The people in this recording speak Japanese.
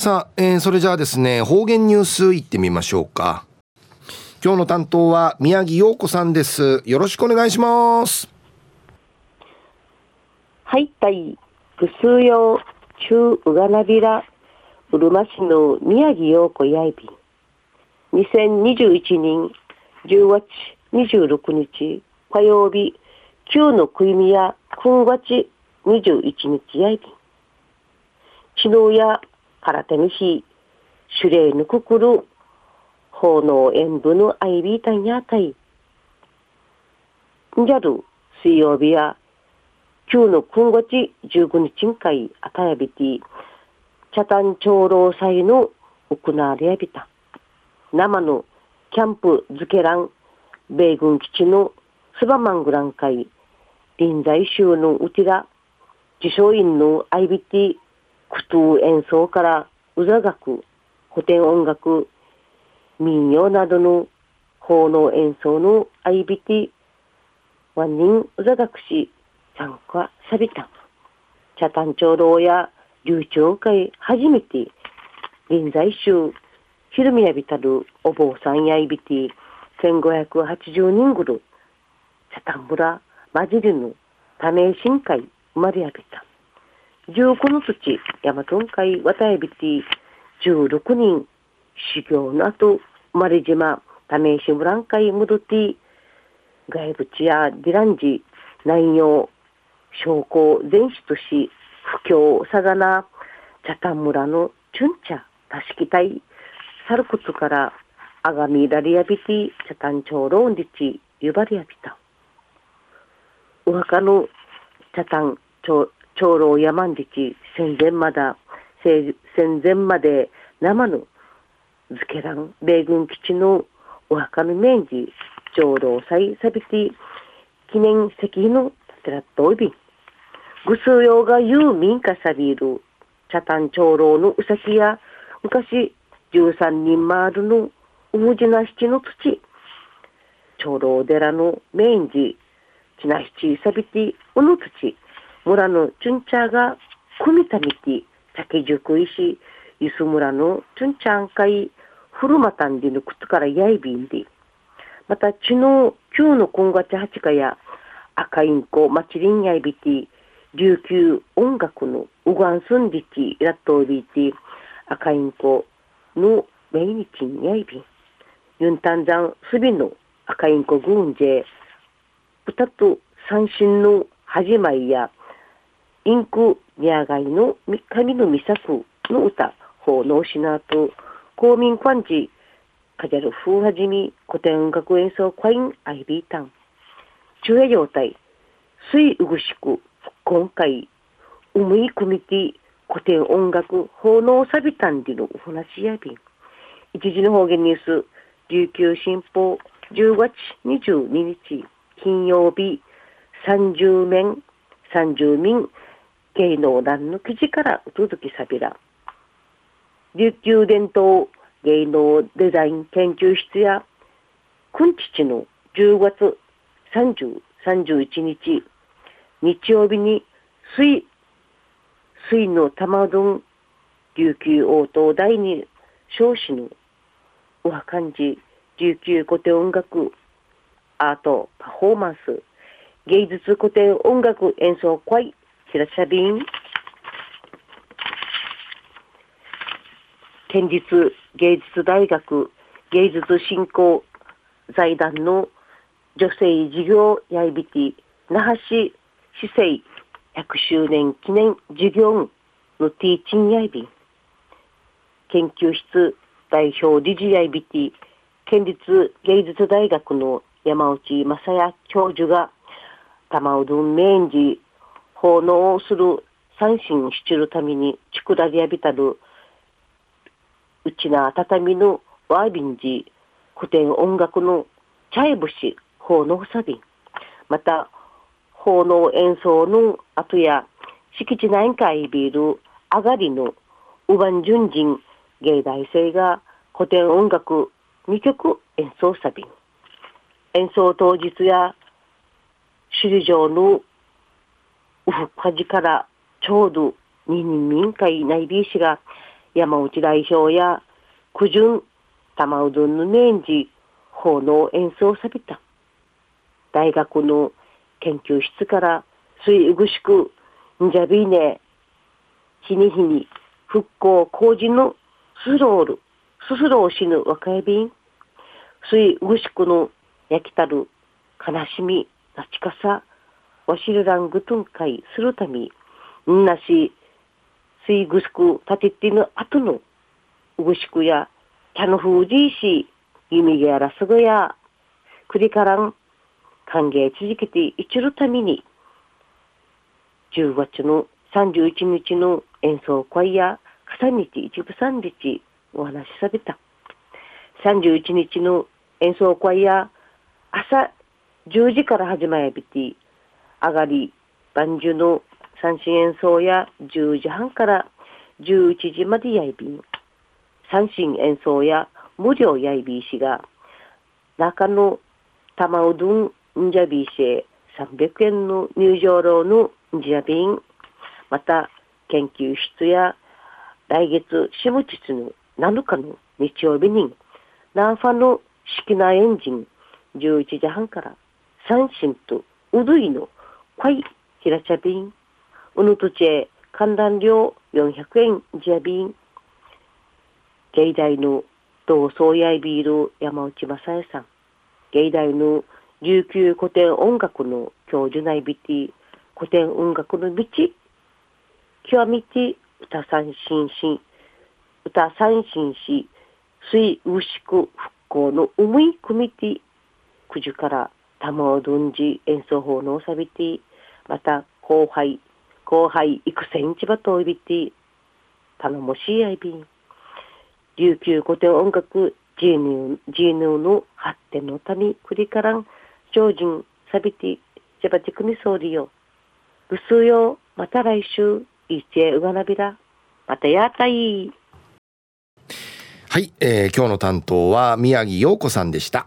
さあ、えー、それじゃあですね、方言ニュースいってみましょうか。今日の担当は宮城陽子さんです。よろしくお願いします。はい、たい、ぐすうよう、中うがなびら、うるま市の宮城陽子やいびん。2021年10月26日火曜日、旧の食いみや今月21日やいびん。昨日や空手にし、守礼ぬくくる、奉納演舞のアイビータンやたい。んじゃる、水曜日や、旧の今月19日会あたやびて、茶炭長老祭の行われやびた。生のキャンプ漬けらん、米軍基地のスバマングラン会、臨済州のうちら、自称員の IBT 苦闘演奏からうざ楽、古典音楽、民謡などの奉納演奏の相びて、ワンニンうざ楽し参加さびた。茶炭長老や流暢会初めて、現在週、ひるみやびたるお坊さんやいびて、1580人ぐる、茶炭村、混じりぬ、多名深海、生まれやびた。15の土、大和音海、渡エビテ、16人、修行の後、丸島、為石ブランカイ、ムドティ、外部地やディランジ、南洋、将校、全市都市、不況、さがな、茶谷村のチュンチャ、たしきたい、サルコツから、アガミラリアビティ、茶谷町ローンリチ、ユバリアビタ。お墓の茶谷町長老山んじち戦前まだ戦前まで生の漬けらん米軍基地のお墓の面事長老祭サビティ記念石碑のテラットおびぐすうようが有民家さびる茶炭長老のうさきや昔13人回るのうむじな七の土長老寺の面事ちな七サビティうぬ土村のチュンチャーが組みたみて、竹塾石、ゆす村のチュンチャン会、フルマタンディの靴からやいびんで、また、ちの、旧の今月八日や、赤インコ、マチリンやいびて、琉球音楽のウガンスンディティ、ラットービーティ、赤インコのメイニチンやいびん。ユンタンザンスビの赤インコグンジェ、歌と三振の始まりや、インクニアガイの神の御作の歌、奉納しなと、公民館寺、カジャル風はじみ、古典音楽演奏会員アイビータン。中夜状態、水うぐしく、今回、うむい組みて、古典音楽、奉納サビタンディのお話やびん。一時の方言ニュース、琉球新報、10月22日、金曜日、30面、30民、芸能団の記事からお届けさびら。琉球伝統芸能デザイン研究室や、くんちちの10月30、31日、日曜日に水、水の玉丼琉球応答第二少子のおは漢字琉球古典音楽アートパフォーマンス芸術古典音楽演奏会白車便県立芸術大学芸術振興財団の女性事業やいびき那覇市市政100周年記念事業のティーチンやいびん研究室代表理事やいびき県立芸術大学の山内正也教授が玉うどんメンジ奉納をする三心しちるためにちくらりやびたるうちな畳のワービンジ古典音楽のチャイブシ奉納サビンまた奉納演奏の後や敷地内会ビール上がりのウバン純人芸大生が古典音楽2曲演奏サビン演奏当日や首里城のウフカジからちょうど二人民会内ビー氏が山内代表や九順玉うどんの年次奉納演奏さびた。大学の研究室から水ぐしくんじゃびね、日に日に復興工事のスロール、ススローしぬ若いびん、水ぐしくの焼きたる悲しみ、なちかさ、わしるらんぐとんかいするため、んなし、水ぐしく立ててぬ後のうぐしくや、キャノフージーし、弓毛やらすぐや、くりからん、歓迎続けていちるために、10月の31日の演奏会や、重日一部三日お話しされた。31日の演奏会や、朝10時から始まやびて、上がり、万樹の三振演奏や10時半から11時までやいびん。三振演奏や無料やいびいしが、中の玉うどんんじゃびいしへ300円の入場料のんじゃびん。また、研究室や来月下日の7日の日曜日に、ナンファの式なエンジン11時半から三振とうどいのいひらちゃびん、うぬとちえ観覧料400円じゃびん、芸大の同窓やいビール山内正恵さん、芸大の琉球古典音楽の教授内ビティ、古典音楽の道、極みて歌三振し、歌三振し、水牛久復興の思い組みて、九時から玉をどんじ演奏法のおさびて、また後輩、後輩育成市場といびて、頼もしいあいびん。琉球古典音楽ジーヌジーヌの発展のため、くりからん、精進、さびて、ジャバチクミソーリよ。ぐすよ、また来週、いちえうがなびら。またやったい。はい、えー、今日の担当は宮城陽子さんでした。